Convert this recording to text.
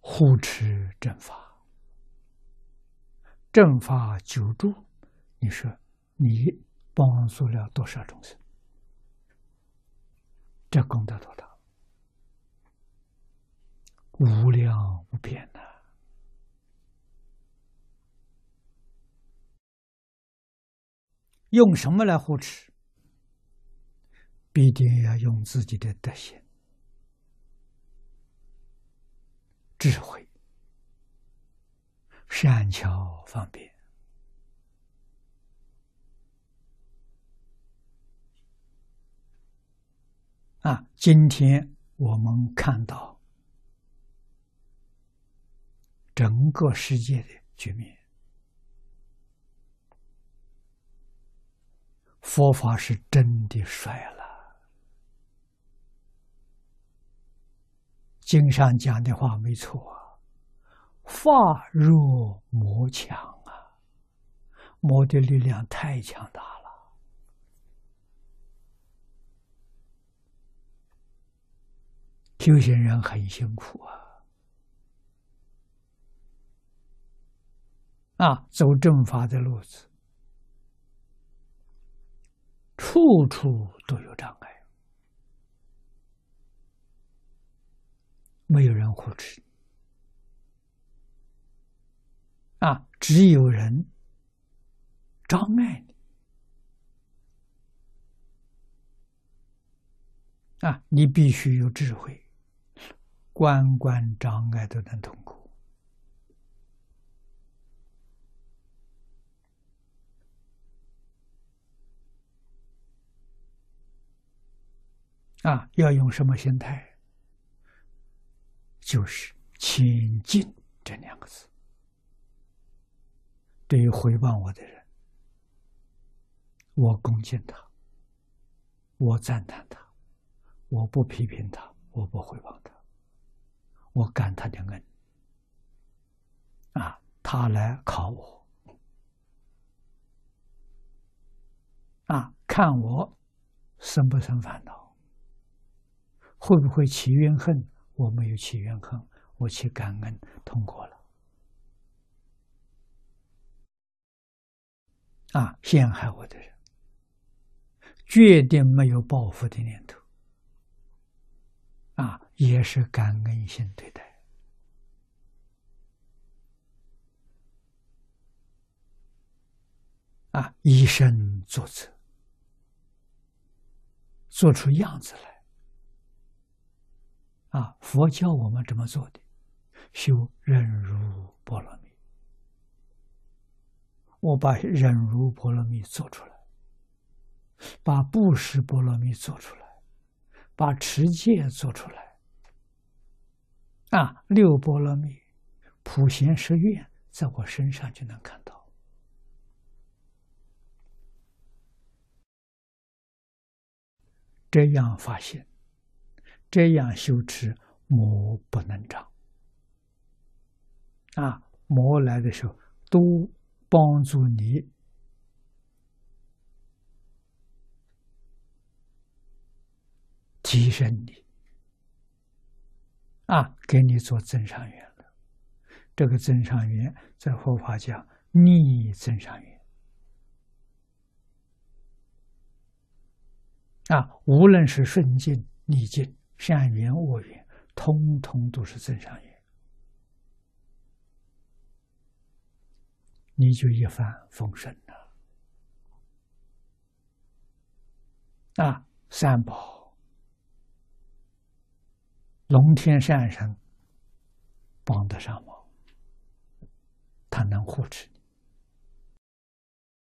护持正法，正法久住，你说你帮助了多少众生？这功德多大？无量无边呐！用什么来护持？必定要用自己的德行、智慧、善巧方便啊！今天我们看到整个世界的局面。佛法是真的衰了，经上讲的话没错啊，法弱魔强啊，魔的力量太强大了，修行人很辛苦啊，啊，走正法的路子。处处都有障没有人护持啊！只有人障碍你啊！你必须有智慧，关关障碍都能通过。啊，要用什么心态？就是“亲近”这两个字。对于回报我的人，我恭敬他，我赞叹他，我不批评他，我不回报他，我感他的恩。啊，他来考我，啊，看我生不生烦恼。会不会起怨恨？我没有起怨恨，我起感恩，通过了。啊，陷害我的人，决定没有报复的念头。啊，也是感恩心对待。啊，以身作则，做出样子来。啊，佛教我们怎么做的？修忍辱波罗蜜。我把忍辱波罗蜜做出来，把布施波罗蜜做出来，把持戒做出来。啊，六波罗蜜，普贤十愿，在我身上就能看到。这样发现。这样修持，魔不能长。啊，魔来的时候，都帮助你提升你，啊，给你做增上缘了。这个增上缘，在佛法讲逆增上缘。啊，无论是顺境逆境。善缘恶缘，通通都是正常缘，你就一帆风顺了。啊，三宝、龙天善神帮得上忙，他能护持你。